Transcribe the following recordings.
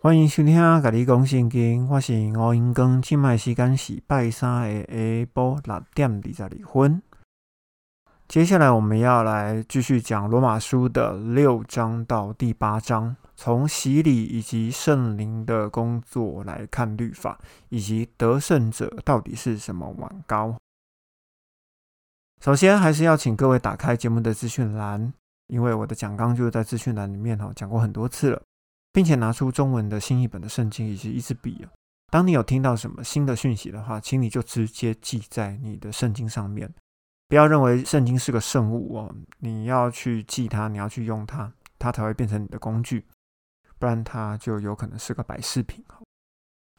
欢迎收听《甲你讲圣经》，我是吴英光。今麦时间是拜三的下晡六点二十二分。接下来我们要来继续讲罗马书的六章到第八章，从洗礼以及圣灵的工作来看律法，以及得胜者到底是什么碗高。首先，还是要请各位打开节目的资讯栏，因为我的讲纲就是在资讯栏里面哈，讲过很多次了。并且拿出中文的新译本的圣经以及一支笔啊。当你有听到什么新的讯息的话，请你就直接记在你的圣经上面，不要认为圣经是个圣物哦。你要去记它，你要去用它，它才会变成你的工具，不然它就有可能是个摆饰品。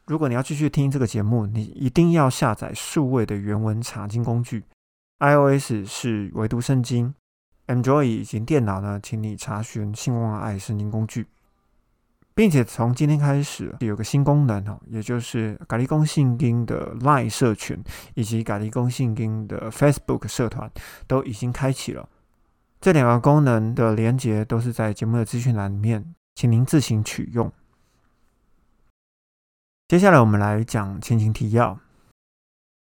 如果你要继续听这个节目，你一定要下载数位的原文查经工具。iOS 是唯独圣经，Android 以及电脑呢，请你查询信望爱圣经工具。并且从今天开始有个新功能哦，也就是咖喱公信金的 Line 社群以及咖喱公信金的 Facebook 社团都已经开启了。这两个功能的连接都是在节目的资讯栏里面，请您自行取用。接下来我们来讲前情提要。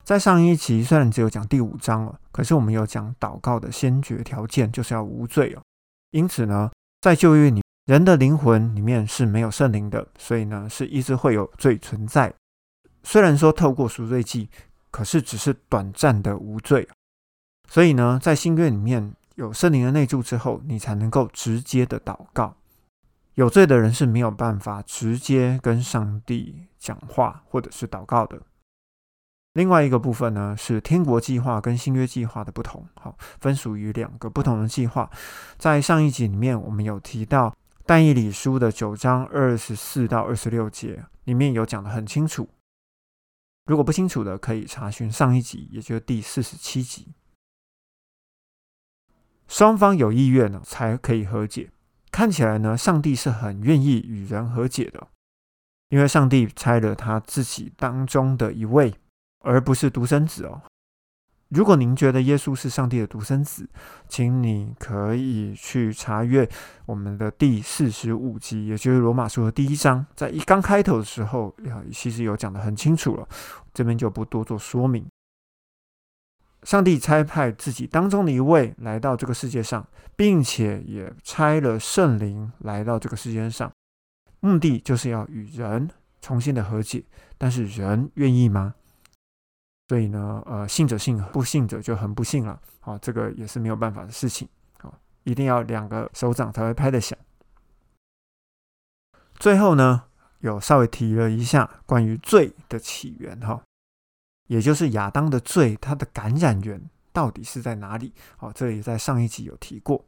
在上一集虽然只有讲第五章了，可是我们有讲祷告的先决条件就是要无罪哦。因此呢，在旧约里。人的灵魂里面是没有圣灵的，所以呢是一直会有罪存在。虽然说透过赎罪祭，可是只是短暂的无罪。所以呢，在新约里面有圣灵的内住之后，你才能够直接的祷告。有罪的人是没有办法直接跟上帝讲话或者是祷告的。另外一个部分呢，是天国计划跟新约计划的不同，好，分属于两个不同的计划。在上一集里面，我们有提到。但以理书的九章二十四到二十六节里面有讲的很清楚，如果不清楚的，可以查询上一集，也就是第四十七集。双方有意愿呢，才可以和解。看起来呢，上帝是很愿意与人和解的，因为上帝拆了他自己当中的一位，而不是独生子哦。如果您觉得耶稣是上帝的独生子，请你可以去查阅我们的第四十五集，也就是罗马书的第一章，在一刚开头的时候，其实有讲的很清楚了，这边就不多做说明。上帝差派自己当中的一位来到这个世界上，并且也差了圣灵来到这个世界上，目的就是要与人重新的和解，但是人愿意吗？所以呢，呃，信者信，不信者就很不幸了。好，这个也是没有办法的事情。好，一定要两个手掌才会拍得响。最后呢，有稍微提了一下关于罪的起源，哈，也就是亚当的罪，它的感染源到底是在哪里？好，这也在上一集有提过。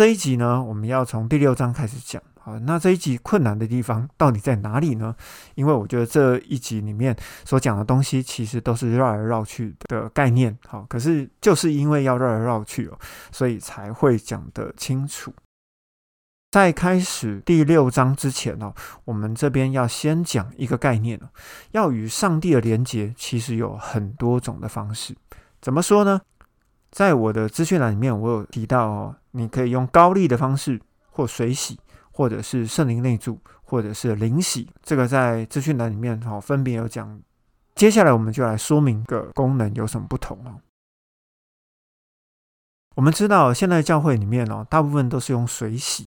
这一集呢，我们要从第六章开始讲。好，那这一集困难的地方到底在哪里呢？因为我觉得这一集里面所讲的东西，其实都是绕来绕去的概念。好，可是就是因为要绕来绕去哦，所以才会讲得清楚。在开始第六章之前哦，我们这边要先讲一个概念，要与上帝的连接，其实有很多种的方式。怎么说呢？在我的资讯栏里面，我有提到哦，你可以用高丽的方式或水洗。或者是圣灵内住，或者是灵洗，这个在资讯栏里面哈分别有讲。接下来我们就来说明个功能有什么不同哦。我们知道现在教会里面哦，大部分都是用水洗。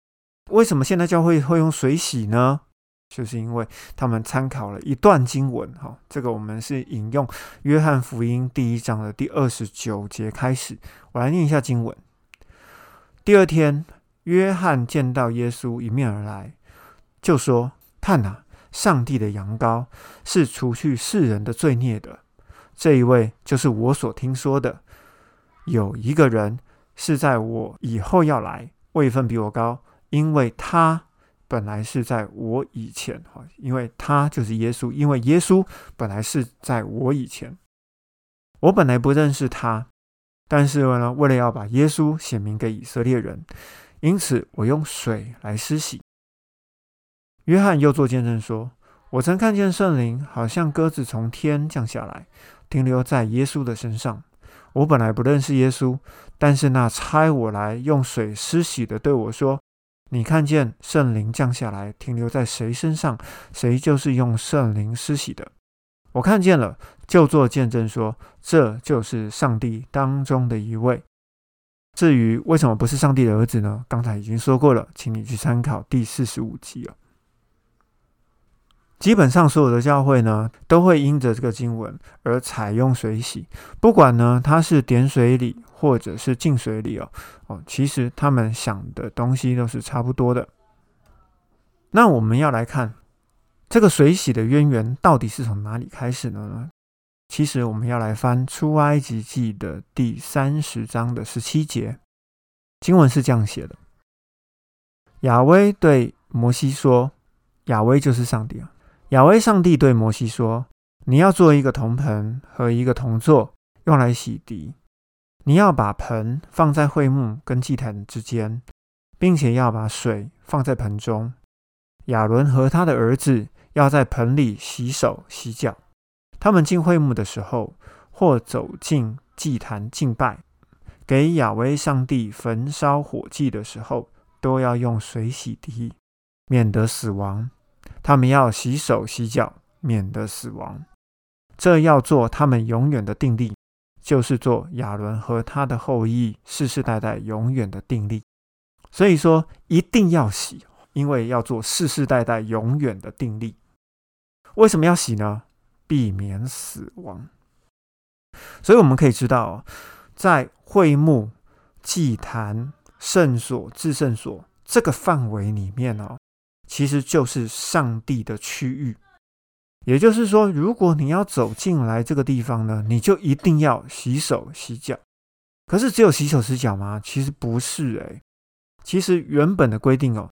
为什么现在教会会用水洗呢？就是因为他们参考了一段经文哈。这个我们是引用约翰福音第一章的第二十九节开始，我来念一下经文。第二天。约翰见到耶稣迎面而来，就说：“看哪，上帝的羊羔是除去世人的罪孽的。这一位就是我所听说的。有一个人是在我以后要来，位分比我高，因为他本来是在我以前。哈，因为他就是耶稣，因为耶稣本来是在我以前。我本来不认识他，但是呢，为了要把耶稣显明给以色列人。”因此，我用水来施洗。约翰又做见证说：“我曾看见圣灵好像鸽子从天降下来，停留在耶稣的身上。我本来不认识耶稣，但是那差我来用水施洗的对我说：‘你看见圣灵降下来，停留在谁身上，谁就是用圣灵施洗的。我看见了，就做见证说，这就是上帝当中的一位。至于为什么不是上帝的儿子呢？刚才已经说过了，请你去参考第四十五集了。基本上所有的教会呢，都会因着这个经文而采用水洗，不管呢它是点水礼或者是浸水礼哦哦，其实他们想的东西都是差不多的。那我们要来看这个水洗的渊源到底是从哪里开始的呢？其实我们要来翻出埃及记的第三十章的十七节，经文是这样写的：亚威对摩西说，亚威就是上帝啊。亚威上帝对摩西说：“你要做一个铜盆和一个铜座，用来洗涤。你要把盆放在会幕跟祭坛之间，并且要把水放在盆中。亚伦和他的儿子要在盆里洗手洗脚。他们进会幕的时候，或走进祭坛敬拜，给亚威上帝焚烧火祭的时候，都要用水洗涤，免得死亡。”他们要洗手洗脚，免得死亡。这要做他们永远的定力，就是做亚伦和他的后裔世世代代永远的定力。所以说，一定要洗，因为要做世世代代永远的定力。为什么要洗呢？避免死亡。所以我们可以知道，在会幕、祭坛、圣所、至圣所这个范围里面哦。其实就是上帝的区域，也就是说，如果你要走进来这个地方呢，你就一定要洗手洗脚。可是只有洗手洗脚吗？其实不是诶。其实原本的规定哦，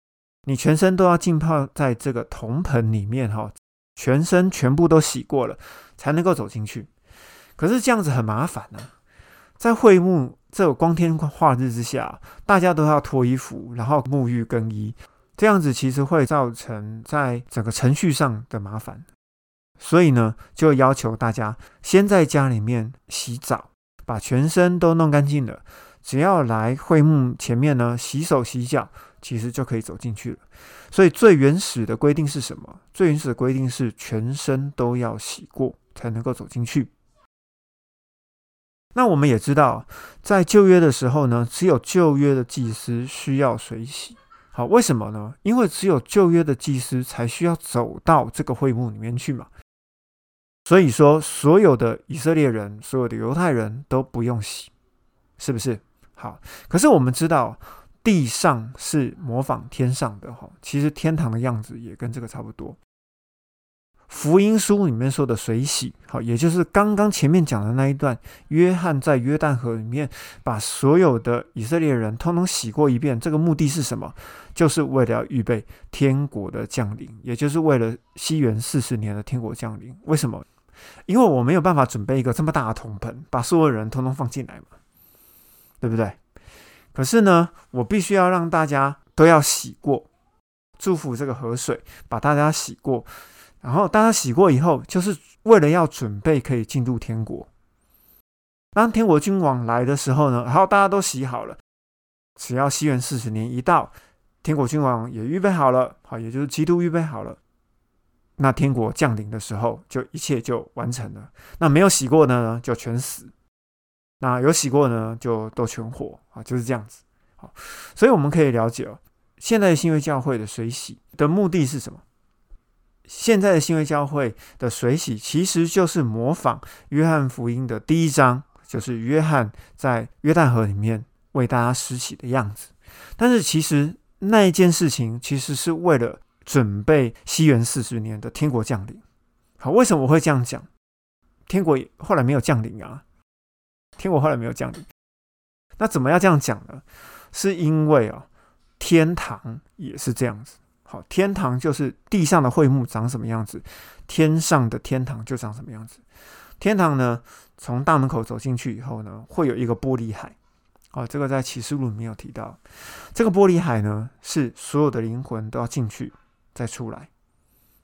你全身都要浸泡在这个铜盆里面哈，全身全部都洗过了才能够走进去。可是这样子很麻烦呢，在会幕这光天化日之下，大家都要脱衣服，然后沐浴更衣。这样子其实会造成在整个程序上的麻烦，所以呢，就要求大家先在家里面洗澡，把全身都弄干净了，只要来会幕前面呢洗手洗脚，其实就可以走进去了。所以最原始的规定是什么？最原始的规定是全身都要洗过才能够走进去。那我们也知道，在旧约的时候呢，只有旧约的祭司需要水洗。好，为什么呢？因为只有旧约的祭司才需要走到这个会幕里面去嘛。所以说，所有的以色列人、所有的犹太人都不用洗，是不是？好，可是我们知道，地上是模仿天上的哈，其实天堂的样子也跟这个差不多。福音书里面说的水洗，好，也就是刚刚前面讲的那一段，约翰在约旦河里面把所有的以色列人通通洗过一遍。这个目的是什么？就是为了要预备天国的降临，也就是为了西元四十年的天国降临。为什么？因为我没有办法准备一个这么大的铜盆，把所有人通通放进来嘛，对不对？可是呢，我必须要让大家都要洗过，祝福这个河水，把大家洗过。然后大家洗过以后，就是为了要准备可以进入天国。当天国君王来的时候呢，然后大家都洗好了，只要西元四十年一到，天国君王也预备好了，好，也就是基督预备好了，那天国降临的时候，就一切就完成了。那没有洗过呢，就全死；那有洗过呢，就都全活啊，就是这样子。好，所以我们可以了解哦，现在的新约教会的水洗的目的是什么？现在的新约教会的水洗，其实就是模仿约翰福音的第一章，就是约翰在约旦河里面为大家施洗的样子。但是其实那一件事情，其实是为了准备西元四十年的天国降临。好，为什么我会这样讲？天国后来没有降临啊，天国后来没有降临。那怎么要这样讲呢？是因为啊，天堂也是这样子。好，天堂就是地上的会幕长什么样子，天上的天堂就长什么样子。天堂呢，从大门口走进去以后呢，会有一个玻璃海。哦，这个在启示录里面有提到。这个玻璃海呢，是所有的灵魂都要进去再出来。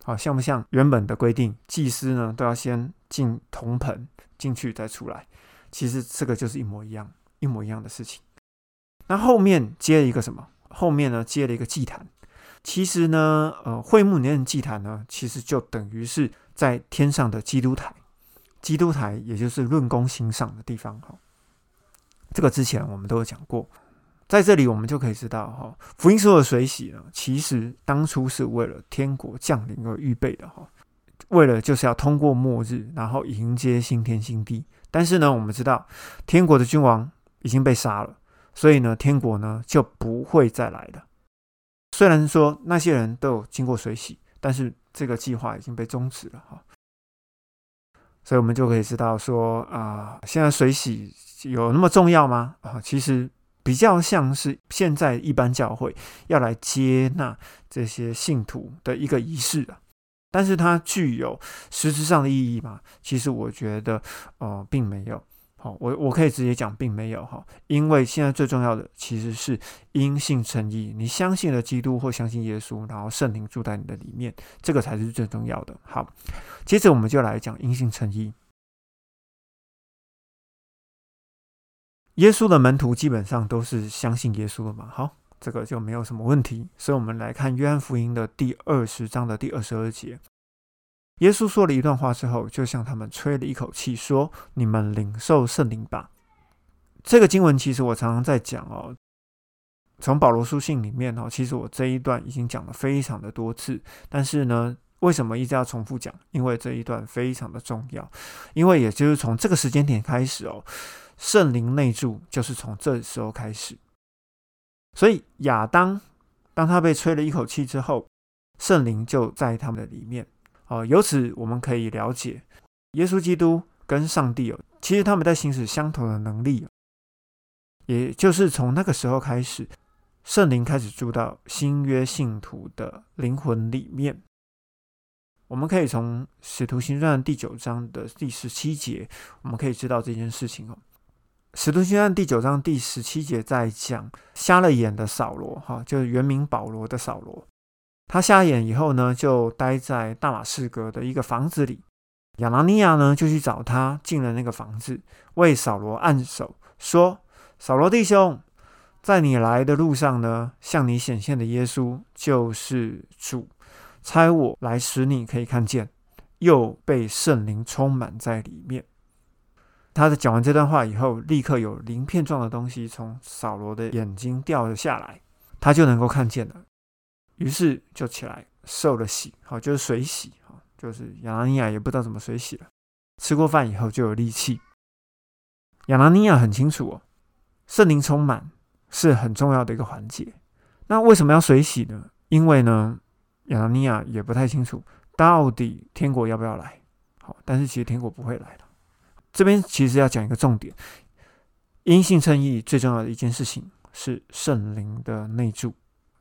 好，像不像原本的规定，祭司呢都要先进铜盆进去再出来？其实这个就是一模一样，一模一样的事情。那后面接一个什么？后面呢接了一个祭坛。其实呢，呃，会幕里面的祭坛呢，其实就等于是在天上的基督台。基督台也就是论功行赏的地方哈。这个之前我们都有讲过，在这里我们就可以知道哈，福音书的水洗呢，其实当初是为了天国降临而预备的哈，为了就是要通过末日，然后迎接新天新地。但是呢，我们知道天国的君王已经被杀了，所以呢，天国呢就不会再来了。虽然说那些人都有经过水洗，但是这个计划已经被终止了哈。所以我们就可以知道说啊，现在水洗有那么重要吗？啊，其实比较像是现在一般教会要来接纳这些信徒的一个仪式啊。但是它具有实质上的意义吗？其实我觉得，呃，并没有。好，我我可以直接讲，并没有哈，因为现在最重要的其实是因信称义，你相信了基督或相信耶稣，然后圣灵住在你的里面，这个才是最重要的。好，接着我们就来讲因信称义。耶稣的门徒基本上都是相信耶稣的嘛，好，这个就没有什么问题。所以，我们来看约翰福音的第二十章的第二十二节。耶稣说了一段话之后，就向他们吹了一口气，说：“你们领受圣灵吧。”这个经文其实我常常在讲哦，从保罗书信里面哦，其实我这一段已经讲了非常的多次。但是呢，为什么一直要重复讲？因为这一段非常的重要，因为也就是从这个时间点开始哦，圣灵内住就是从这时候开始。所以亚当当他被吹了一口气之后，圣灵就在他们的里面。哦，由此我们可以了解，耶稣基督跟上帝哦，其实他们在行使相同的能力，也就是从那个时候开始，圣灵开始住到新约信徒的灵魂里面。我们可以从使徒行传第九章的第十七节，我们可以知道这件事情哦。使徒行传第九章第十七节在讲瞎了眼的扫罗，哈，就是原名保罗的扫罗。他瞎眼以后呢，就待在大马士革的一个房子里。亚拿尼亚呢，就去找他，进了那个房子，为扫罗按手，说：“扫罗弟兄，在你来的路上呢，向你显现的耶稣就是主，差我来使你可以看见，又被圣灵充满在里面。”他在讲完这段话以后，立刻有鳞片状的东西从扫罗的眼睛掉了下来，他就能够看见了。于是就起来受了洗，好，就是水洗，哈，就是亚拿尼亚也不知道怎么水洗了。吃过饭以后就有力气。亚拿尼亚很清楚哦，圣灵充满是很重要的一个环节。那为什么要水洗呢？因为呢，亚拿尼亚也不太清楚到底天国要不要来。好，但是其实天国不会来的。这边其实要讲一个重点：阴性称义最重要的一件事情是圣灵的内住。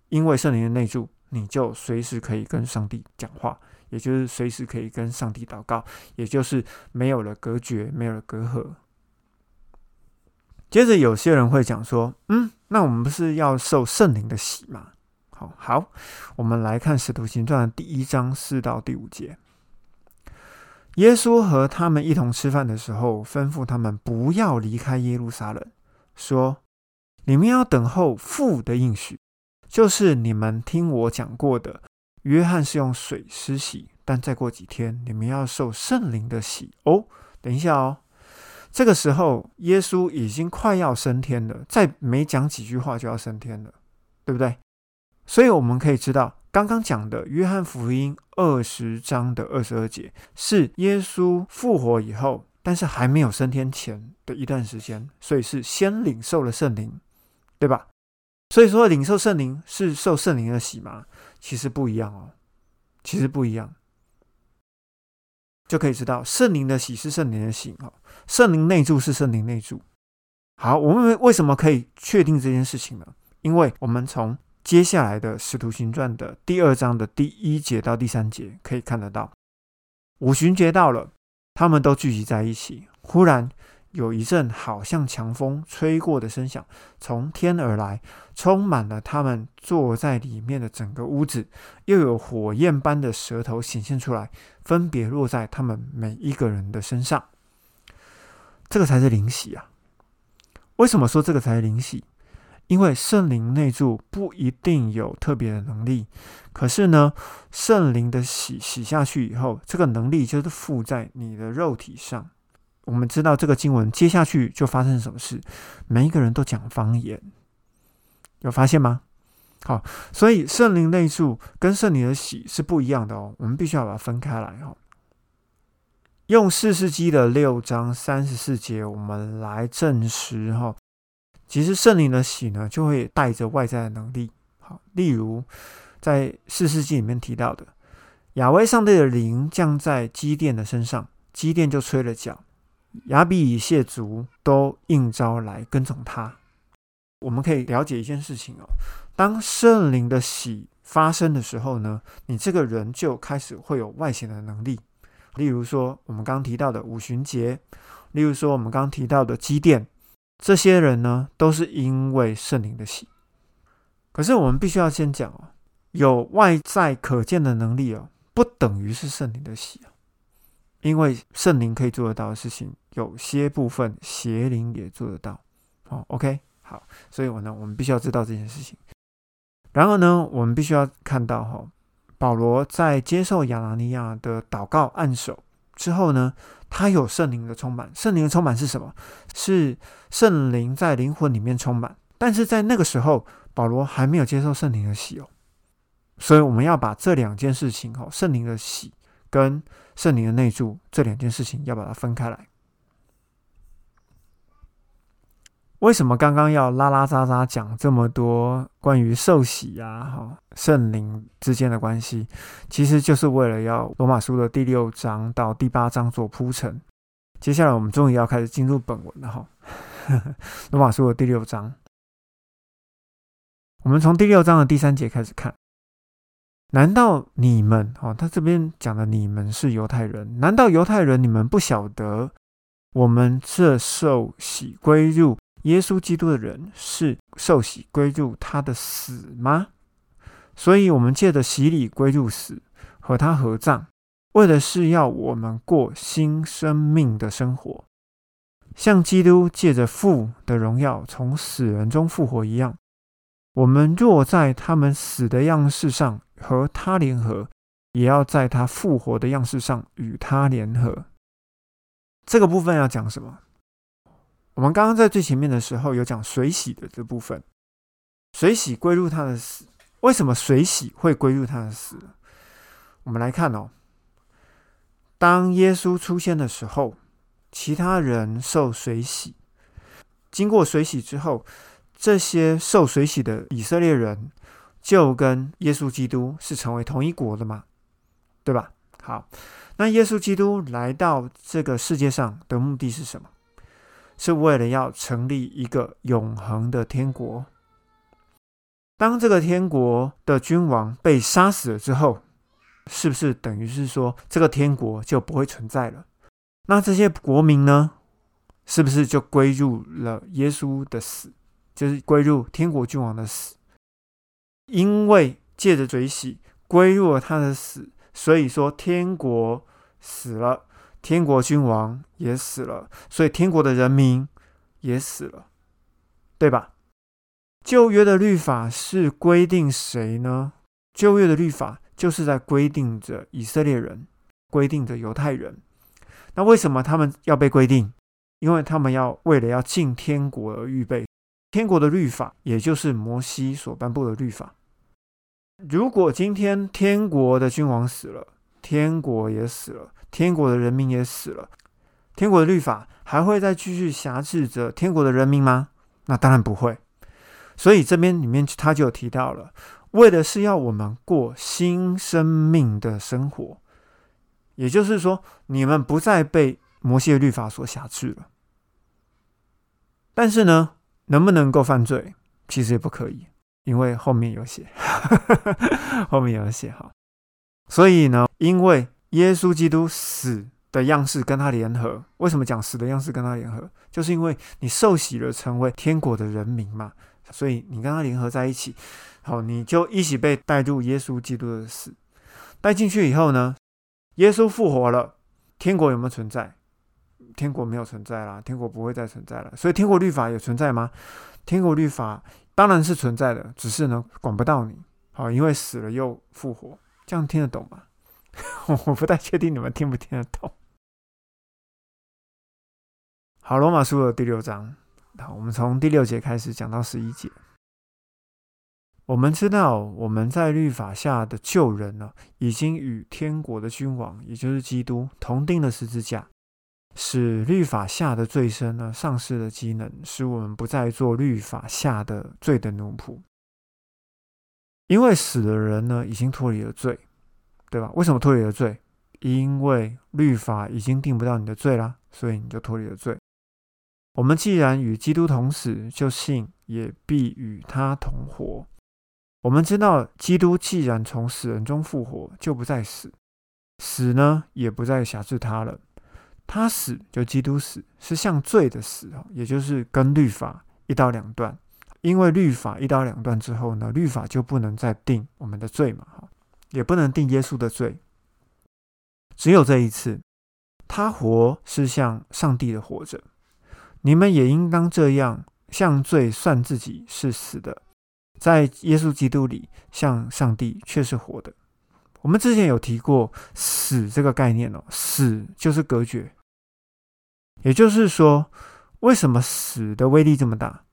因为圣灵的内住，你就随时可以跟上帝讲话，也就是随时可以跟上帝祷告，也就是没有了隔绝，没有了隔阂。接着有些人会讲说：“嗯，那我们不是要受圣灵的洗吗？”好好，我们来看《使徒行传》第一章四到第五节。耶稣和他们一同吃饭的时候，吩咐他们不要离开耶路撒冷，说：“你们要等候父的应许。”就是你们听我讲过的，约翰是用水施洗，但再过几天你们要受圣灵的洗哦。等一下哦，这个时候耶稣已经快要升天了，再没讲几句话就要升天了，对不对？所以我们可以知道，刚刚讲的约翰福音二十章的二十二节，是耶稣复活以后，但是还没有升天前的一段时间，所以是先领受了圣灵，对吧？所以说，领受圣灵是受圣灵的洗吗？其实不一样哦，其实不一样，就可以知道圣灵的洗是圣灵的洗哦，圣灵内住是圣灵内住。好，我们为什么可以确定这件事情呢？因为我们从接下来的使徒行传的第二章的第一节到第三节可以看得到，五旬节到了，他们都聚集在一起，忽然。有一阵好像强风吹过的声响从天而来，充满了他们坐在里面的整个屋子。又有火焰般的舌头显现出来，分别落在他们每一个人的身上。这个才是灵喜啊！为什么说这个才是灵喜？因为圣灵内住不一定有特别的能力，可是呢，圣灵的洗洗下去以后，这个能力就是附在你的肉体上。我们知道这个经文接下去就发生什么事，每一个人都讲方言，有发现吗？好，所以圣灵内住跟圣灵的洗是不一样的哦，我们必须要把它分开来哦。用四世纪的六章三十四节，我们来证实哈。其实圣灵的喜呢，就会带着外在的能力。好，例如在四世纪里面提到的，亚威上帝的灵降在基甸的身上，基甸就吹了角，亚比以谢族都应召来跟从他。我们可以了解一件事情哦，当圣灵的喜发生的时候呢，你这个人就开始会有外显的能力。例如说，我们刚提到的五旬节，例如说我们刚提到的基甸。这些人呢，都是因为圣灵的喜。可是我们必须要先讲哦，有外在可见的能力哦，不等于是圣灵的喜啊。因为圣灵可以做得到的事情，有些部分邪灵也做得到。好，OK，好，所以我呢，我们必须要知道这件事情。然而呢，我们必须要看到哈，保罗在接受亚拿尼亚的祷告按手之后呢。他有圣灵的充满，圣灵的充满是什么？是圣灵在灵魂里面充满。但是在那个时候，保罗还没有接受圣灵的洗哦，所以我们要把这两件事情哦，圣灵的洗跟圣灵的内住这两件事情要把它分开来。为什么刚刚要拉拉杂杂讲这么多关于受洗呀、哈圣灵之间的关系？其实就是为了要罗马书的第六章到第八章做铺陈。接下来我们终于要开始进入本文了哈。罗马书的第六章，我们从第六章的第三节开始看。难道你们哦，他这边讲的你们是犹太人？难道犹太人你们不晓得我们这受洗归入？耶稣基督的人是受洗归入他的死吗？所以，我们借着洗礼归入死，和他合葬，为的是要我们过新生命的生活，像基督借着父的荣耀从死人中复活一样。我们若在他们死的样式上和他联合，也要在他复活的样式上与他联合。这个部分要讲什么？我们刚刚在最前面的时候有讲水洗的这部分，水洗归入他的死。为什么水洗会归入他的死？我们来看哦，当耶稣出现的时候，其他人受水洗，经过水洗之后，这些受水洗的以色列人就跟耶稣基督是成为同一国的嘛，对吧？好，那耶稣基督来到这个世界上的目的是什么？是为了要成立一个永恒的天国。当这个天国的君王被杀死了之后，是不是等于是说这个天国就不会存在了？那这些国民呢，是不是就归入了耶稣的死，就是归入天国君王的死？因为借着嘴洗归入了他的死，所以说天国死了。天国君王也死了，所以天国的人民也死了，对吧？旧约的律法是规定谁呢？旧约的律法就是在规定着以色列人，规定着犹太人。那为什么他们要被规定？因为他们要为了要进天国而预备。天国的律法，也就是摩西所颁布的律法。如果今天天国的君王死了，天国也死了。天国的人民也死了，天国的律法还会再继续辖制着天国的人民吗？那当然不会。所以这边里面他就有提到了，为的是要我们过新生命的生活，也就是说，你们不再被摩西的律法所辖制了。但是呢，能不能够犯罪？其实也不可以，因为后面有写，后面有写哈。所以呢，因为耶稣基督死的样式跟他联合，为什么讲死的样式跟他联合？就是因为你受洗了，成为天国的人民嘛，所以你跟他联合在一起，好，你就一起被带入耶稣基督的死。带进去以后呢，耶稣复活了，天国有没有存在？天国没有存在啦，天国不会再存在了。所以天国律法有存在吗？天国律法当然是存在的，只是呢管不到你。好，因为死了又复活，这样听得懂吗？我不太确定你们听不听得懂。好，罗马书的第六章，好，我们从第六节开始讲到十一节。我们知道，我们在律法下的旧人呢，已经与天国的君王，也就是基督，同钉了十字架，使律法下的罪身呢丧失了机能，使我们不再做律法下的罪的奴仆。因为死的人呢，已经脱离了罪，对吧？为什么脱离了罪？因为律法已经定不到你的罪啦，所以你就脱离了罪。我们既然与基督同死，就信也必与他同活。我们知道，基督既然从死人中复活，就不再死，死呢也不再辖制他了。他死就基督死，是向罪的死啊，也就是跟律法一刀两断。因为律法一刀两断之后呢，律法就不能再定我们的罪嘛，哈，也不能定耶稣的罪。只有这一次，他活是向上帝的活着，你们也应当这样，向罪算自己是死的。在耶稣基督里，像上帝却是活的。我们之前有提过“死”这个概念哦，“死”就是隔绝。也就是说，为什么死的威力这么大？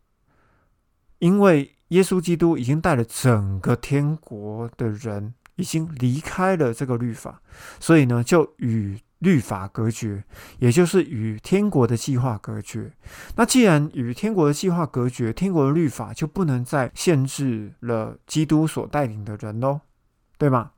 因为耶稣基督已经带了整个天国的人，已经离开了这个律法，所以呢，就与。律法隔绝，也就是与天国的计划隔绝。那既然与天国的计划隔绝，天国的律法就不能再限制了基督所带领的人喽，对吗？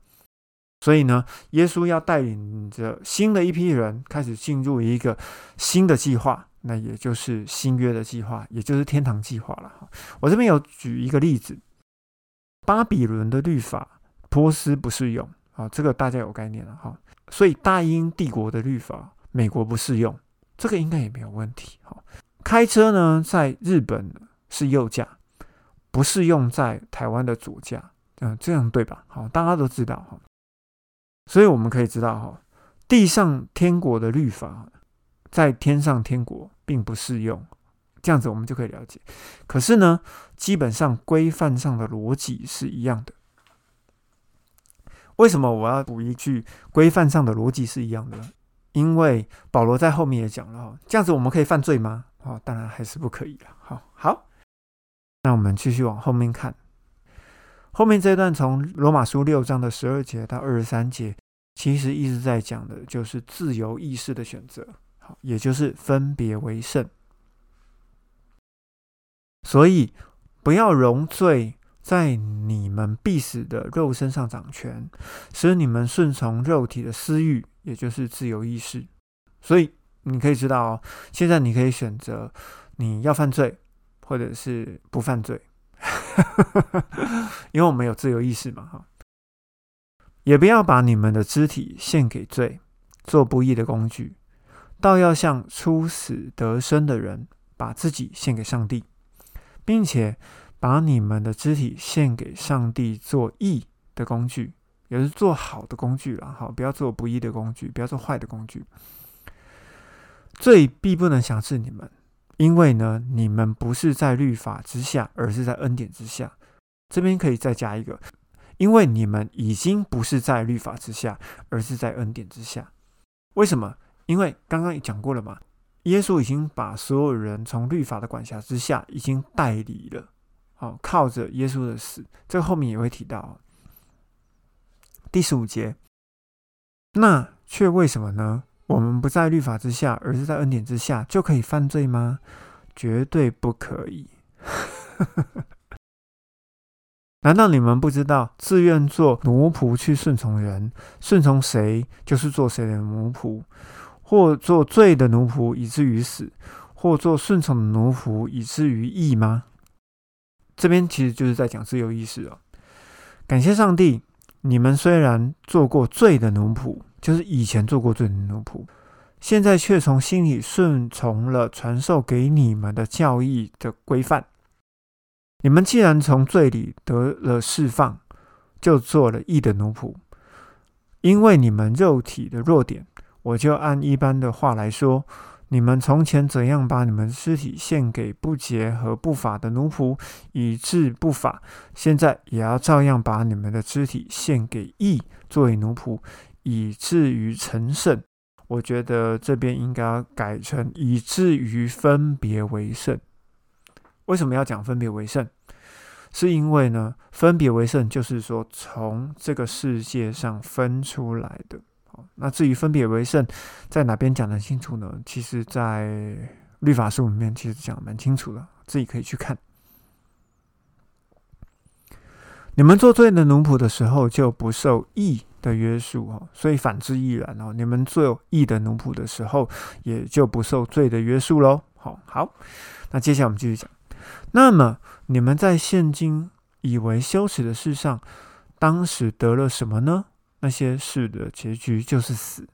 所以呢，耶稣要带领着新的一批人开始进入一个新的计划，那也就是新约的计划，也就是天堂计划了。我这边有举一个例子：巴比伦的律法，波斯不适用啊，这个大家有概念了哈。所以大英帝国的律法，美国不适用，这个应该也没有问题。哈，开车呢，在日本是右驾，不适用在台湾的左驾，嗯，这样对吧？好，大家都知道哈。所以我们可以知道哈，地上天国的律法，在天上天国并不适用，这样子我们就可以了解。可是呢，基本上规范上的逻辑是一样的。为什么我要补一句规范上的逻辑是一样的？因为保罗在后面也讲了，这样子我们可以犯罪吗？哦，当然还是不可以了。好，好，那我们继续往后面看，后面这段从罗马书六章的十二节到二十三节，其实一直在讲的就是自由意识的选择，好，也就是分别为圣。所以不要容罪。在你们必死的肉身上掌权，使你们顺从肉体的私欲，也就是自由意识。所以你可以知道，现在你可以选择你要犯罪，或者是不犯罪，因为我们有自由意识嘛，哈。也不要把你们的肢体献给罪，做不义的工具，倒要像出死得生的人，把自己献给上帝，并且。把你们的肢体献给上帝做义的工具，也是做好的工具了。好，不要做不义的工具，不要做坏的工具。罪必不能辖制你们，因为呢，你们不是在律法之下，而是在恩典之下。这边可以再加一个，因为你们已经不是在律法之下，而是在恩典之下。为什么？因为刚刚也讲过了嘛，耶稣已经把所有人从律法的管辖之下，已经代理了。好，靠着耶稣的死，这后面也会提到。第十五节，那却为什么呢？我们不在律法之下，而是在恩典之下，就可以犯罪吗？绝对不可以！难道你们不知道，自愿做奴仆去顺从人，顺从谁就是做谁的奴仆；或做罪的奴仆以至于死，或做顺从的奴仆以至于义吗？这边其实就是在讲自由意识哦。感谢上帝，你们虽然做过罪的奴仆，就是以前做过罪的奴仆，现在却从心里顺从了传授给你们的教义的规范。你们既然从罪里得了释放，就做了义的奴仆。因为你们肉体的弱点，我就按一般的话来说，你们从前怎样把你们尸体献给不洁和不法的奴仆，以致不法，现在也要照样把你们的肢体献给义，作为奴仆，以至于成圣。我觉得这边应该要改成以至于分别为圣。为什么要讲分别为圣？是因为呢，分别为圣就是说从这个世界上分出来的。那至于分别为圣，在哪边讲得清楚呢？其实，在律法书里面其实讲的蛮清楚的，自己可以去看。你们做罪的奴仆的时候，就不受义的约束哦，所以反之亦然哦。你们做义的奴仆的时候，也就不受罪的约束喽。好，好，那接下来我们继续讲。那么，你们在现今以为羞耻的事上，当时得了什么呢？那些事的结局就是死。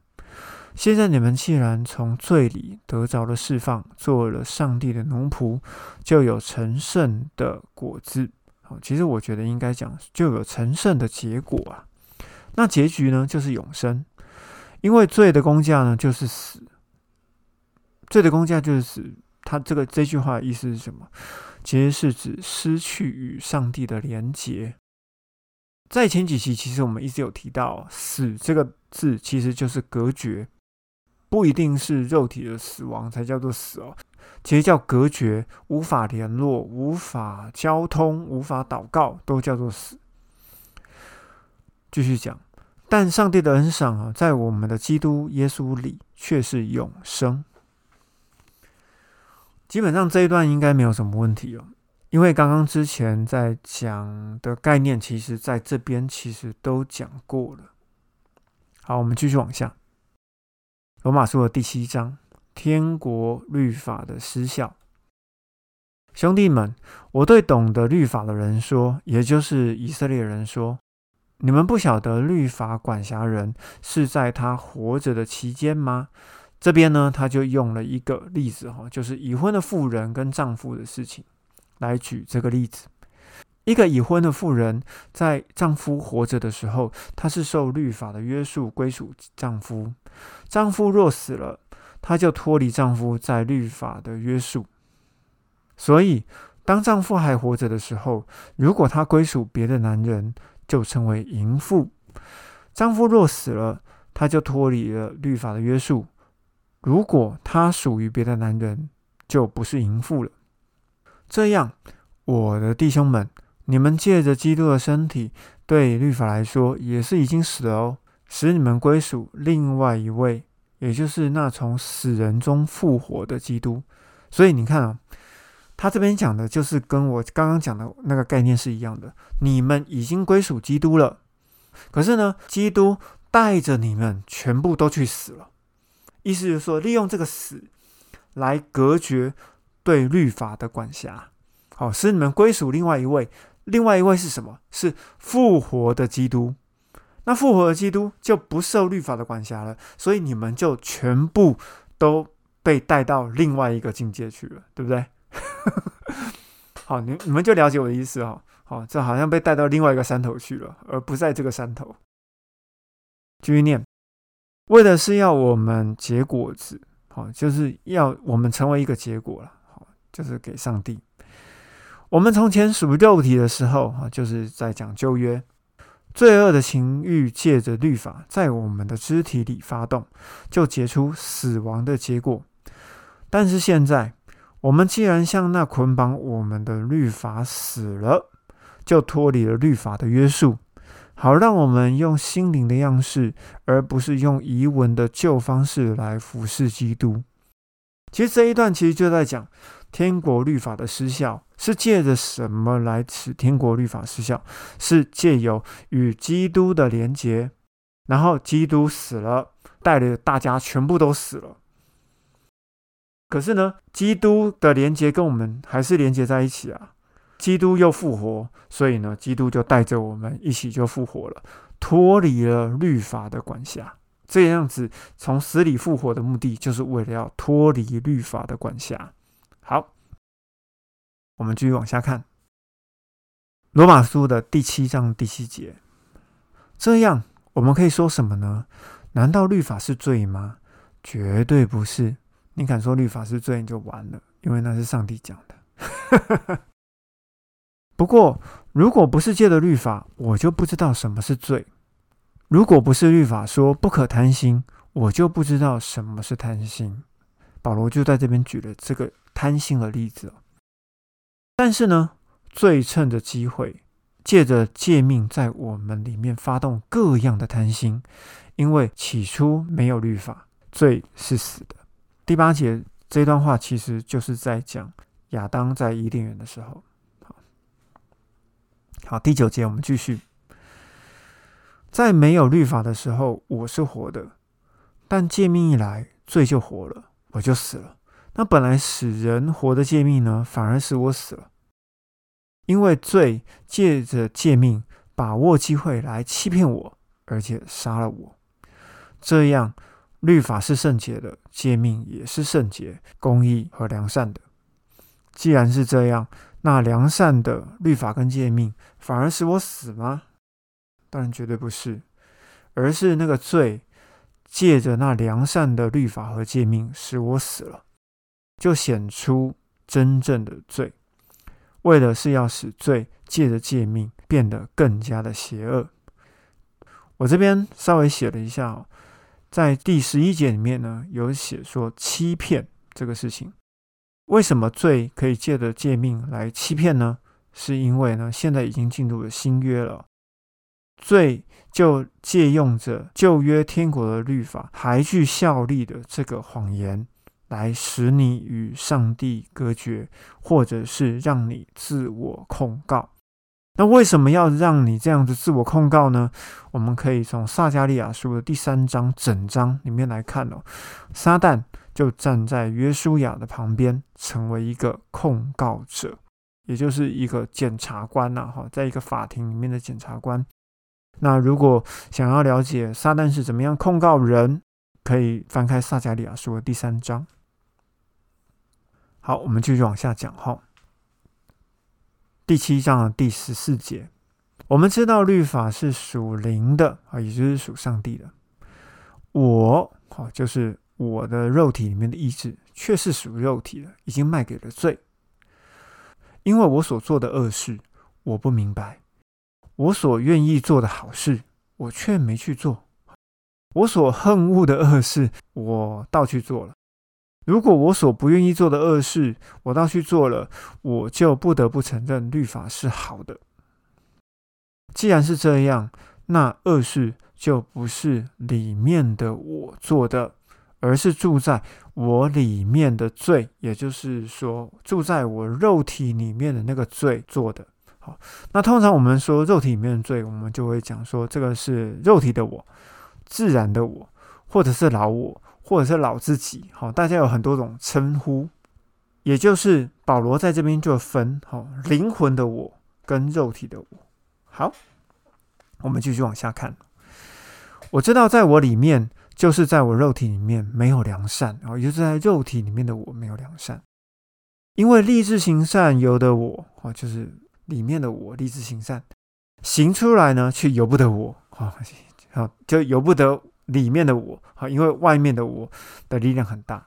现在你们既然从罪里得着了释放，做了上帝的奴仆，就有成圣的果子。好，其实我觉得应该讲就有成圣的结果啊。那结局呢，就是永生。因为罪的工价呢，就是死。罪的工价就是死。他这个这句话的意思是什么？其实是指失去与上帝的连结。在前几期，其实我们一直有提到“死”这个字，其实就是隔绝，不一定是肉体的死亡才叫做死哦。其实叫隔绝，无法联络、无法交通、无法祷告，都叫做死。继续讲，但上帝的恩赏啊，在我们的基督耶稣里却是永生。基本上这一段应该没有什么问题哦。因为刚刚之前在讲的概念，其实在这边其实都讲过了。好，我们继续往下。罗马书的第七章，天国律法的失效。兄弟们，我对懂得律法的人说，也就是以色列人说：你们不晓得律法管辖人是在他活着的期间吗？这边呢，他就用了一个例子哈，就是已婚的妇人跟丈夫的事情。来举这个例子，一个已婚的妇人在丈夫活着的时候，她是受律法的约束，归属丈夫。丈夫若死了，她就脱离丈夫在律法的约束。所以，当丈夫还活着的时候，如果她归属别的男人，就称为淫妇。丈夫若死了，她就脱离了律法的约束。如果她属于别的男人，就不是淫妇了。这样，我的弟兄们，你们借着基督的身体，对律法来说也是已经死了哦，使你们归属另外一位，也就是那从死人中复活的基督。所以你看啊，他这边讲的就是跟我刚刚讲的那个概念是一样的。你们已经归属基督了，可是呢，基督带着你们全部都去死了，意思就是说，利用这个死来隔绝。对律法的管辖，好使你们归属另外一位，另外一位是什么？是复活的基督。那复活的基督就不受律法的管辖了，所以你们就全部都被带到另外一个境界去了，对不对？好，你你们就了解我的意思哦。好，这好像被带到另外一个山头去了，而不在这个山头。继续念，为的是要我们结果子，好，就是要我们成为一个结果了。就是给上帝。我们从前属肉体的时候，啊，就是在讲旧约，罪恶的情欲借着律法在我们的肢体里发动，就结出死亡的结果。但是现在，我们既然向那捆绑我们的律法死了，就脱离了律法的约束，好让我们用心灵的样式，而不是用遗文的旧方式来服侍基督。其实这一段其实就在讲。天国律法的失效是借着什么来使天国律法失效？是借由与基督的连结，然后基督死了，带领大家全部都死了。可是呢，基督的连结跟我们还是连接在一起啊。基督又复活，所以呢，基督就带着我们一起就复活了，脱离了律法的管辖。这样子从死里复活的目的，就是为了要脱离律法的管辖。好，我们继续往下看《罗马书》的第七章第七节。这样，我们可以说什么呢？难道律法是罪吗？绝对不是。你敢说律法是罪，你就完了，因为那是上帝讲的。不过，如果不是借的律法，我就不知道什么是罪；如果不是律法说不可贪心，我就不知道什么是贪心。保罗就在这边举了这个贪心的例子。但是呢，罪趁着机会，借着借命，在我们里面发动各样的贪心，因为起初没有律法，罪是死的。第八节这段话其实就是在讲亚当在伊甸园的时候。好，第九节我们继续。在没有律法的时候，我是活的；但诫命一来，罪就活了，我就死了。那本来使人活的诫命呢，反而使我死了，因为罪借着诫命把握机会来欺骗我，而且杀了我。这样，律法是圣洁的，诫命也是圣洁、公义和良善的。既然是这样。那良善的律法跟诫命反而使我死吗？当然绝对不是，而是那个罪借着那良善的律法和诫命使我死了，就显出真正的罪，为的是要使罪借着诫命变得更加的邪恶。我这边稍微写了一下，在第十一节里面呢，有写说欺骗这个事情。为什么罪可以借着诫命来欺骗呢？是因为呢，现在已经进入了新约了，罪就借用着旧约天国的律法还具效力的这个谎言，来使你与上帝隔绝，或者是让你自我控告。那为什么要让你这样子自我控告呢？我们可以从撒加利亚书的第三章整章里面来看哦，撒旦。就站在约书亚的旁边，成为一个控告者，也就是一个检察官呐。哈，在一个法庭里面的检察官。那如果想要了解撒旦是怎么样控告人，可以翻开撒加利亚书的第三章。好，我们继续往下讲哈。第七章的第十四节，我们知道律法是属灵的啊，也就是属上帝的。我好就是。我的肉体里面的意志却是属肉体的，已经卖给了罪。因为我所做的恶事，我不明白；我所愿意做的好事，我却没去做；我所恨恶的恶事，我倒去做了。如果我所不愿意做的恶事，我倒去做了，我就不得不承认律法是好的。既然是这样，那恶事就不是里面的我做的。而是住在我里面的罪，也就是说，住在我肉体里面的那个罪做的。好，那通常我们说肉体里面的罪，我们就会讲说这个是肉体的我、自然的我，或者是老我，或者是老自己。好，大家有很多种称呼，也就是保罗在这边就分好灵魂的我跟肉体的我。好，我们继续往下看。我知道在我里面。就是在我肉体里面没有良善，啊也就是在肉体里面的我没有良善，因为立志行善由得我，哦，就是里面的我立志行善，行出来呢却由不得我，啊，就由不得里面的我，啊，因为外面的我的力量很大，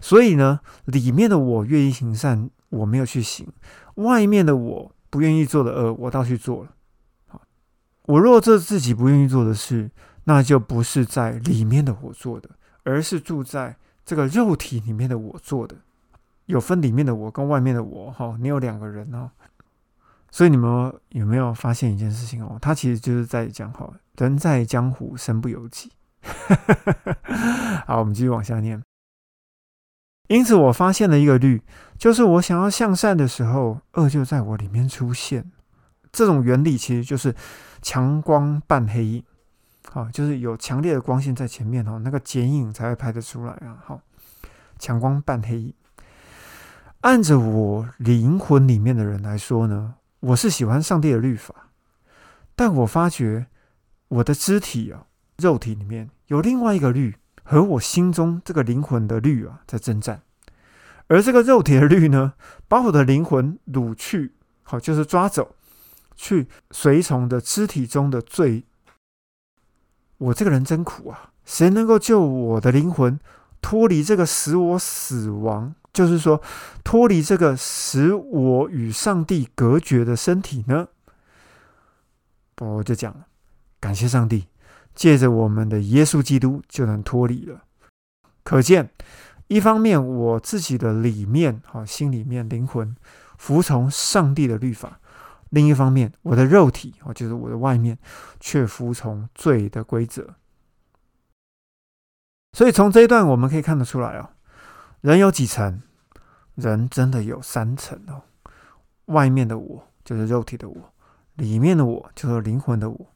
所以呢，里面的我愿意行善，我没有去行；外面的我不愿意做的恶，我倒去做了。好，我若做自己不愿意做的事。那就不是在里面的我做的，而是住在这个肉体里面的我做的。有分里面的我跟外面的我，哈，你有两个人哦。所以你们有没有发现一件事情哦？他其实就是在讲，哈，人在江湖身不由己。好，我们继续往下念。因此，我发现了一个律，就是我想要向善的时候，恶就在我里面出现。这种原理其实就是强光伴黑影。好，就是有强烈的光线在前面哦，那个剪影才会拍得出来啊。好，强光伴黑影。按着我灵魂里面的人来说呢，我是喜欢上帝的律法，但我发觉我的肢体啊，肉体里面有另外一个律和我心中这个灵魂的律啊在征战，而这个肉体的律呢，把我的灵魂掳去，好，就是抓走，去随从的肢体中的罪。我这个人真苦啊！谁能够救我的灵魂脱离这个使我死亡，就是说脱离这个使我与上帝隔绝的身体呢？我就讲了，感谢上帝，借着我们的耶稣基督就能脱离了。可见，一方面我自己的里面，哈，心里面、灵魂服从上帝的律法；另一方面，我的肉体，哦，就是我的外面，却服从罪的规则。所以从这一段我们可以看得出来哦，人有几层？人真的有三层哦。外面的我就是肉体的我，里面的我就是灵魂的我。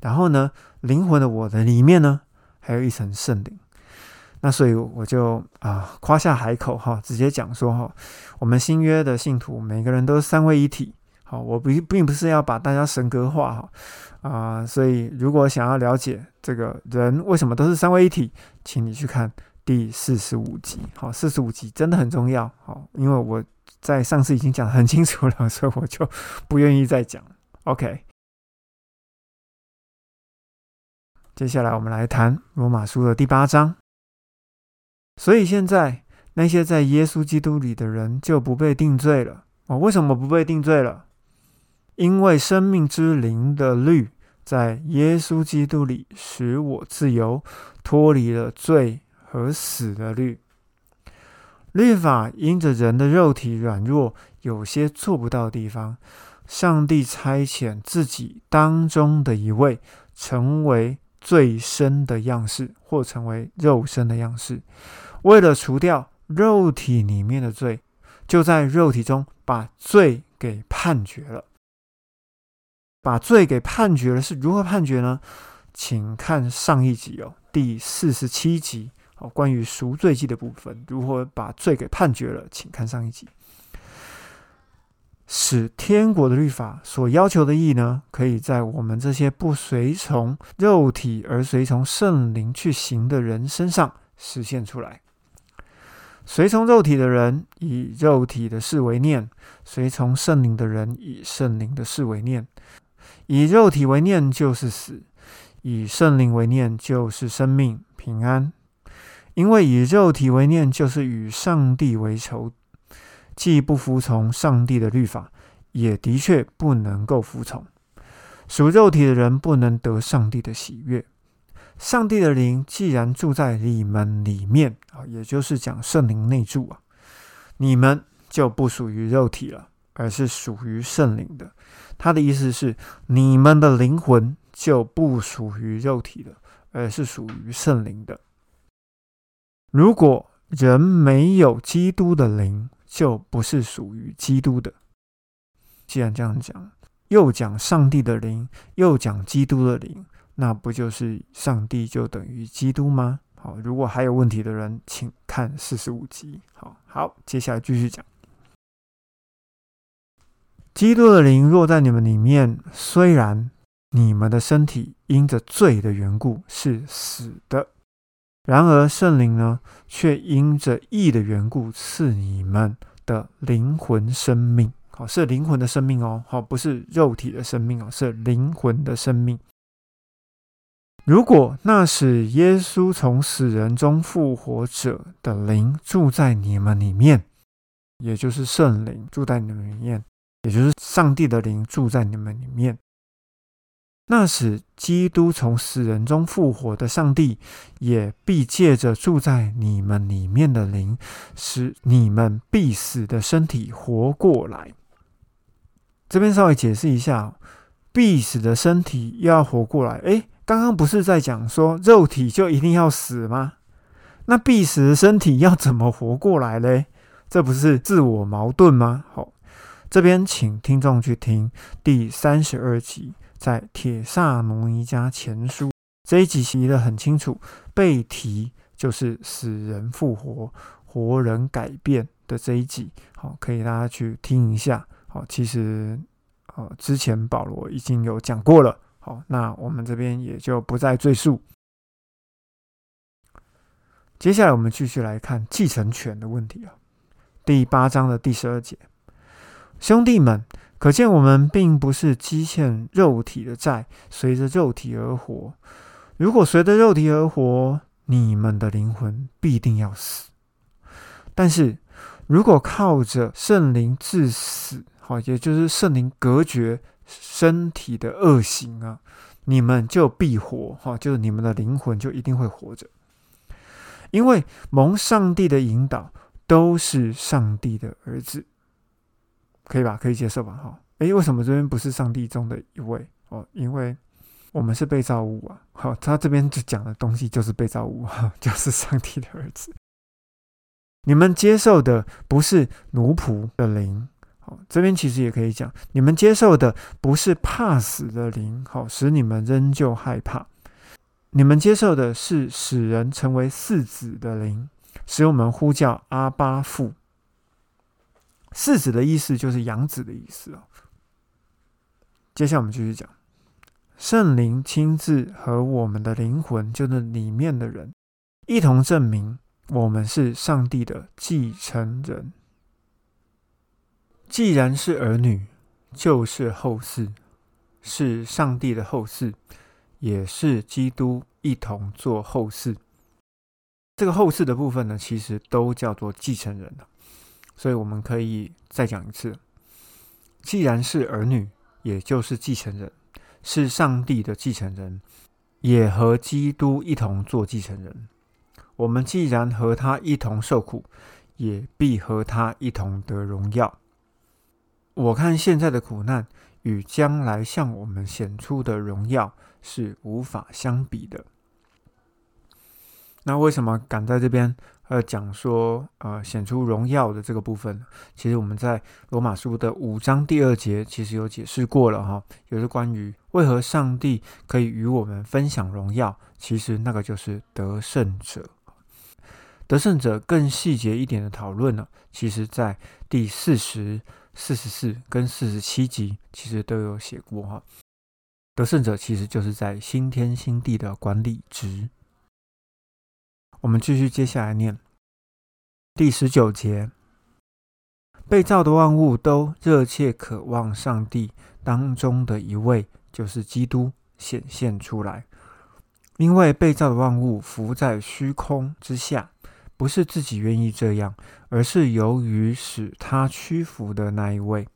然后呢，灵魂的我的里面呢，还有一层圣灵。那所以我就啊夸下海口哈，直接讲说哈，我们新约的信徒每个人都是三位一体。好，我不并不是要把大家神格化哈啊，所以如果想要了解这个人为什么都是三位一体，请你去看第四十五集。好，四十五集真的很重要。好，因为我在上次已经讲得很清楚了，所以我就不愿意再讲。OK，接下来我们来谈罗马书的第八章。所以现在那些在耶稣基督里的人就不被定罪了哦？为什么不被定罪了？因为生命之灵的律在耶稣基督里使我自由，脱离了罪和死的律。律法因着人的肉体软弱，有些做不到的地方，上帝差遣自己当中的一位，成为最深的样式，或成为肉身的样式。为了除掉肉体里面的罪，就在肉体中把罪给判决了。把罪给判决了，是如何判决呢？请看上一集哦，第四十七集哦，关于赎罪记的部分，如何把罪给判决了？请看上一集。使天国的律法所要求的义呢，可以在我们这些不随从肉体而随从圣灵去行的人身上实现出来。随从肉体的人以肉体的事为念，随从圣灵的人以圣灵的事为念。以肉体为念就是死，以圣灵为念就是生命平安。因为以肉体为念就是与上帝为仇，既不服从上帝的律法，也的确不能够服从。属肉体的人不能得上帝的喜悦。上帝的灵既然住在你们里面啊，也就是讲圣灵内住啊，你们就不属于肉体了，而是属于圣灵的。他的意思是，你们的灵魂就不属于肉体的，而是属于圣灵的。如果人没有基督的灵，就不是属于基督的。既然这样讲，又讲上帝的灵，又讲基督的灵。那不就是上帝就等于基督吗？好，如果还有问题的人，请看四十五集。好好，接下来继续讲。基督的灵若在你们里面，虽然你们的身体因着罪的缘故是死的，然而圣灵呢，却因着义的缘故赐你们的灵魂生命。好，是灵魂的生命哦。好，不是肉体的生命哦，是灵魂的生命。如果那使耶稣从死人中复活者的灵住在你们里面，也就是圣灵住在你们里面，也就是上帝的灵住在你们里面，那使基督从死人中复活的上帝，也必借着住在你们里面的灵，使你们必死的身体活过来。这边稍微解释一下，必死的身体要活过来，哎。刚刚不是在讲说肉体就一定要死吗？那必死的身体要怎么活过来嘞？这不是自我矛盾吗？好，这边请听众去听第三十二集，在《铁萨摩尼迦前书》这一集提的很清楚，被提就是死人复活、活人改变的这一集。好，可以大家去听一下。好，其实呃之前保罗已经有讲过了。好，那我们这边也就不再赘述。接下来我们继续来看继承权的问题啊。第八章的第十二节，兄弟们，可见我们并不是积欠肉体的债，随着肉体而活。如果随着肉体而活，你们的灵魂必定要死。但是如果靠着圣灵致死，好，也就是圣灵隔绝身体的恶行啊，你们就必活，哈，就是你们的灵魂就一定会活着，因为蒙上帝的引导，都是上帝的儿子，可以吧？可以接受吧？哈，诶，为什么这边不是上帝中的一位？哦，因为我们是被造物啊，好，他这边就讲的东西就是被造物，哈，就是上帝的儿子。你们接受的不是奴仆的灵，好，这边其实也可以讲，你们接受的不是怕死的灵，好，使你们仍旧害怕。你们接受的是使人成为嗣子的灵，使我们呼叫阿巴父。世子的意思就是养子的意思哦。接下来我们继续讲，圣灵亲自和我们的灵魂，就是里面的人，一同证明。我们是上帝的继承人，既然是儿女，就是后嗣，是上帝的后嗣，也是基督一同做后嗣。这个后嗣的部分呢，其实都叫做继承人了所以我们可以再讲一次：既然是儿女，也就是继承人，是上帝的继承人，也和基督一同做继承人。我们既然和他一同受苦，也必和他一同得荣耀。我看现在的苦难与将来向我们显出的荣耀是无法相比的。那为什么敢在这边呃讲说呃显出荣耀的这个部分？其实我们在罗马书的五章第二节其实有解释过了哈，也是关于为何上帝可以与我们分享荣耀。其实那个就是得胜者。得胜者更细节一点的讨论呢，其实在第四十四十四跟四十七集其实都有写过哈。得胜者其实就是在新天新地的管理职。我们继续接下来念第十九节，被造的万物都热切渴望上帝当中的一位，就是基督显现出来，因为被造的万物浮在虚空之下。不是自己愿意这样，而是由于使他屈服的那一位。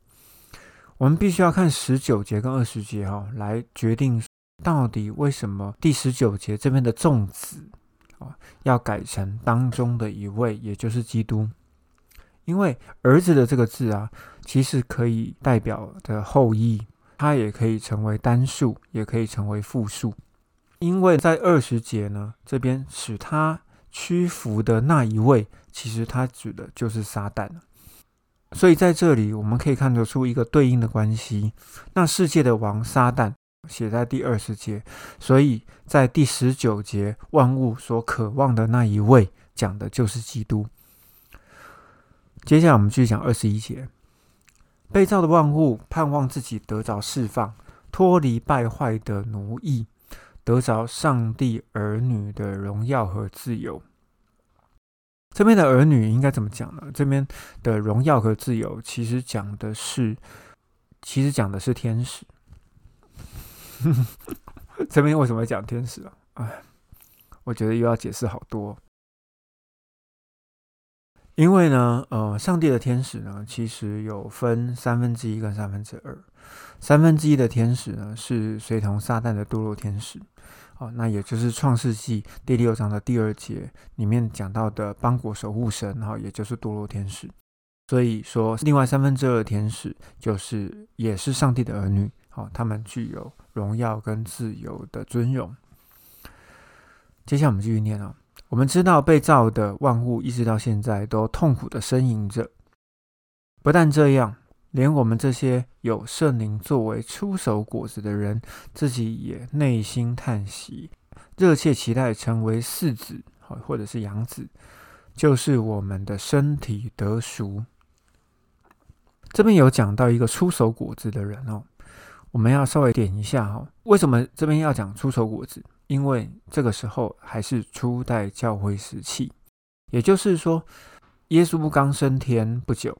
我们必须要看十九节跟二十节哈，来决定到底为什么第十九节这边的粽子啊要改成当中的一位，也就是基督。因为儿子的这个字啊，其实可以代表的后裔，它也可以成为单数，也可以成为复数。因为在二十节呢，这边使他。屈服的那一位，其实他指的就是撒旦。所以在这里，我们可以看得出一个对应的关系。那世界的王撒旦写在第二十节，所以在第十九节，万物所渴望的那一位，讲的就是基督。接下来我们继续讲二十一节，被造的万物盼望自己得着释放，脱离败坏的奴役。得着上帝儿女的荣耀和自由。这边的儿女应该怎么讲呢？这边的荣耀和自由，其实讲的是，其实讲的是天使。这边为什么讲天使啊？哎，我觉得又要解释好多。因为呢，呃，上帝的天使呢，其实有分三分之一跟三分之二。三分之一的天使呢，是随同撒旦的堕落天使。哦，那也就是创世纪第六章的第二节里面讲到的邦国守护神，哈，也就是堕落天使。所以说，另外三分之二的天使就是也是上帝的儿女，好，他们具有荣耀跟自由的尊荣。接下来我们继续念啊，我们知道被造的万物一直到现在都痛苦的呻吟着。不但这样。连我们这些有圣灵作为出手果子的人，自己也内心叹息，热切期待成为嗣子，好或者是养子，就是我们的身体得赎。这边有讲到一个出手果子的人哦，我们要稍微点一下哈，为什么这边要讲出手果子？因为这个时候还是初代教会时期，也就是说，耶稣刚升天不久。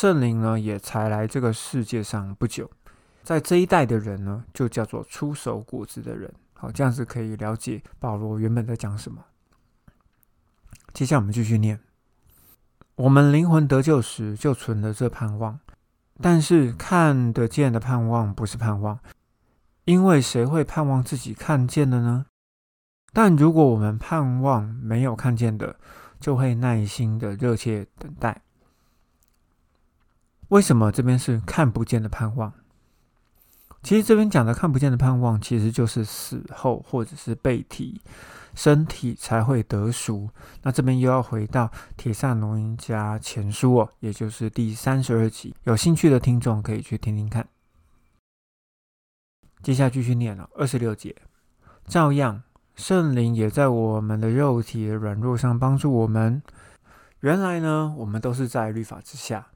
圣灵呢，也才来这个世界上不久，在这一代的人呢，就叫做出手果子的人。好，这样子可以了解保罗原本在讲什么。接下来我们继续念：我们灵魂得救时就存了这盼望，但是看得见的盼望不是盼望，因为谁会盼望自己看见的呢？但如果我们盼望没有看见的，就会耐心的热切等待。为什么这边是看不见的盼望？其实这边讲的看不见的盼望，其实就是死后或者是被提，身体才会得赎。那这边又要回到《铁萨罗尼迦前书》哦，也就是第三十二集。有兴趣的听众可以去听听看。接下来继续念了二十六节，照样。圣灵也在我们的肉体软弱上帮助我们。原来呢，我们都是在律法之下，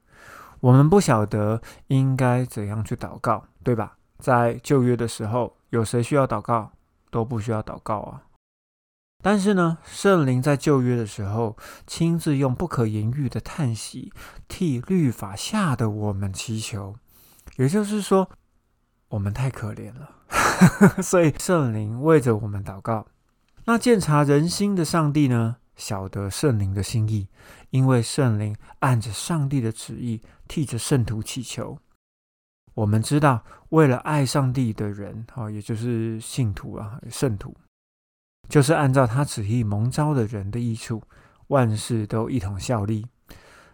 我们不晓得应该怎样去祷告，对吧？在旧约的时候，有谁需要祷告？都不需要祷告啊。但是呢，圣灵在旧约的时候，亲自用不可言喻的叹息，替律法下的我们祈求。也就是说，我们太可怜了。所以圣灵为着我们祷告。那鉴察人心的上帝呢，晓得圣灵的心意，因为圣灵按着上帝的旨意替着圣徒祈求。我们知道，为了爱上帝的人，哈，也就是信徒啊，圣徒，就是按照他旨意蒙召的人的益处，万事都一同效力。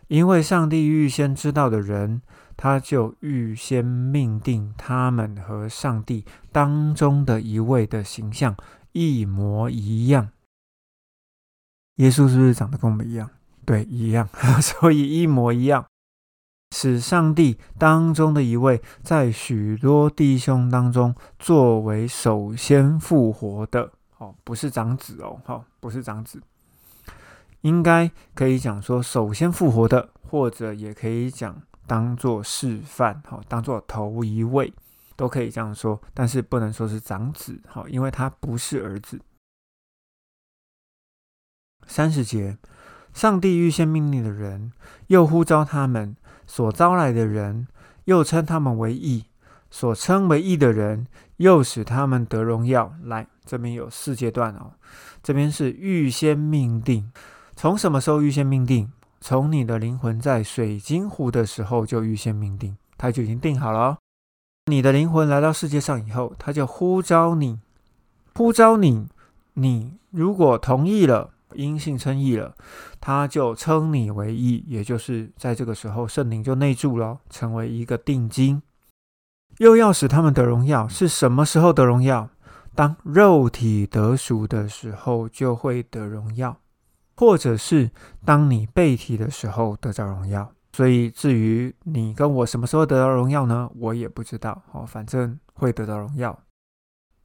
因为上帝预先知道的人。他就预先命定他们和上帝当中的一位的形象一模一样。耶稣是不是长得跟我们一样？对，一样，所以一模一样，使上帝当中的一位在许多弟兄当中作为首先复活的。哦，不是长子哦，好，不是长子，应该可以讲说首先复活的，或者也可以讲。当做示范，好，当做头一位，都可以这样说，但是不能说是长子，好，因为他不是儿子。三十节，上帝预先命令的人，又呼召他们所招来的人，又称他们为义；所称为义的人，又使他们得荣耀。来，这边有四阶段哦，这边是预先命定，从什么时候预先命定？从你的灵魂在水晶湖的时候就预先命定，他就已经定好了哦。你的灵魂来到世界上以后，他就呼召你，呼召你。你如果同意了，因信称义了，他就称你为义，也就是在这个时候，圣灵就内住了，成为一个定金。又要使他们得荣耀，是什么时候得荣耀？当肉体得赎的时候，就会得荣耀。或者是当你被提的时候得到荣耀，所以至于你跟我什么时候得到荣耀呢？我也不知道。哦，反正会得到荣耀。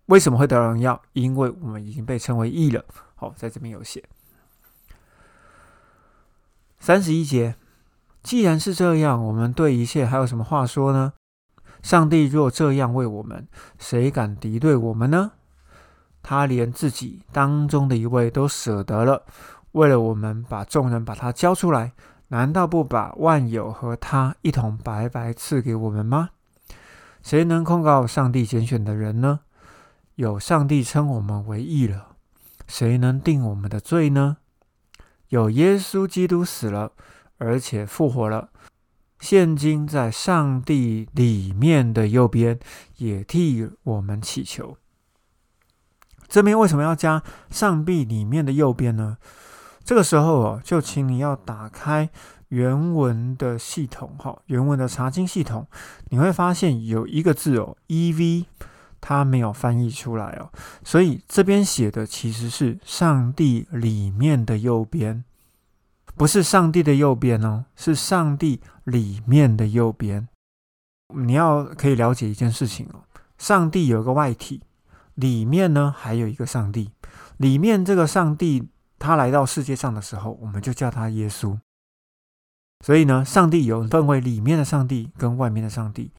为什么会得到荣耀？因为我们已经被称为义了。好，在这边有写。三十一节，既然是这样，我们对一切还有什么话说呢？上帝若这样为我们，谁敢敌对我们呢？他连自己当中的一位都舍得了。为了我们把众人把他交出来，难道不把万有和他一同白白赐给我们吗？谁能控告上帝拣选的人呢？有上帝称我们为义了，谁能定我们的罪呢？有耶稣基督死了，而且复活了，现今在上帝里面的右边，也替我们祈求。这边为什么要加上帝里面的右边呢？这个时候哦，就请你要打开原文的系统哈，原文的查经系统，你会发现有一个字哦，ev，它没有翻译出来哦，所以这边写的其实是上帝里面的右边，不是上帝的右边哦，是上帝里面的右边。你要可以了解一件事情哦，上帝有个外体，里面呢还有一个上帝，里面这个上帝。他来到世界上的时候，我们就叫他耶稣。所以呢，上帝有分为里面的上帝跟外面的上帝。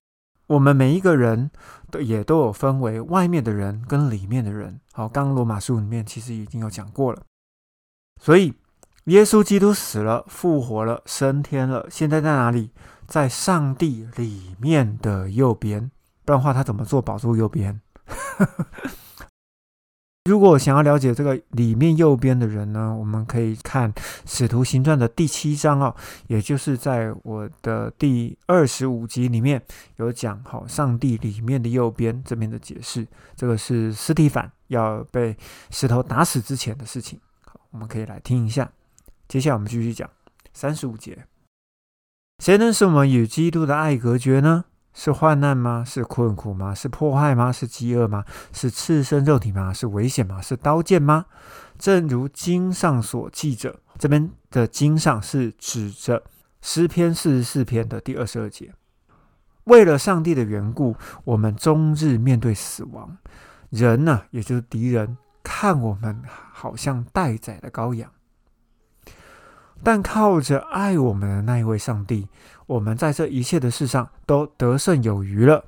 我们每一个人都也都有分为外面的人跟里面的人。好，刚刚罗马书里面其实已经有讲过了。所以，耶稣基督死了、复活了、升天了，现在在哪里？在上帝里面的右边。不然的话，他怎么做宝座右边？如果想要了解这个里面右边的人呢，我们可以看《使徒行传》的第七章哦，也就是在我的第二十五集里面有讲好上帝里面的右边这边的解释。这个是斯蒂凡要被石头打死之前的事情。我们可以来听一下。接下来我们继续讲三十五节：谁能使我们与基督的爱隔绝呢？是患难吗？是困苦吗？是迫害吗？是饥饿吗？是赤身肉体吗？是危险吗？是刀剑吗？正如经上所记着，这边的经上是指着诗篇四十四篇的第二十二节。为了上帝的缘故，我们终日面对死亡。人呢，也就是敌人，看我们好像待宰的羔羊。但靠着爱我们的那一位上帝，我们在这一切的事上都得胜有余了。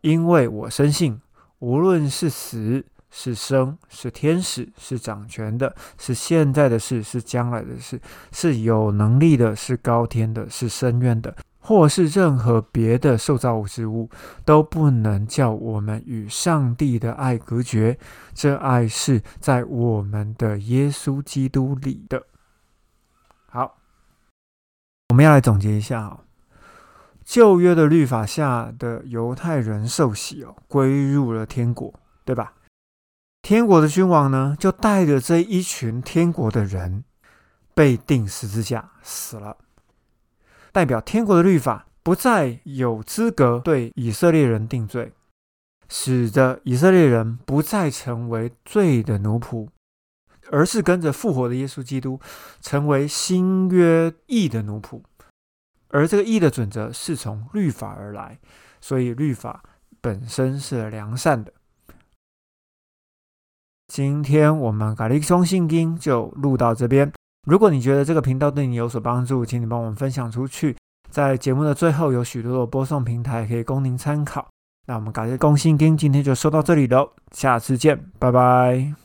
因为我深信，无论是死是生，是天使是掌权的，是现在的事是将来的事，是有能力的，是高天的，是深渊的，或是任何别的受造物之物，都不能叫我们与上帝的爱隔绝。这爱是在我们的耶稣基督里的。我们要来总结一下哦。旧约的律法下的犹太人受洗哦，归入了天国，对吧？天国的君王呢，就带着这一群天国的人被钉十字架死了，代表天国的律法不再有资格对以色列人定罪，使得以色列人不再成为罪的奴仆。而是跟着复活的耶稣基督，成为新约义的奴仆。而这个义的准则是从律法而来，所以律法本身是良善的。今天我们咖喱松信经就录到这边。如果你觉得这个频道对你有所帮助，请你帮我们分享出去。在节目的最后有许多的播送平台可以供您参考。那我们感谢公信经今天就说到这里喽，下次见，拜拜。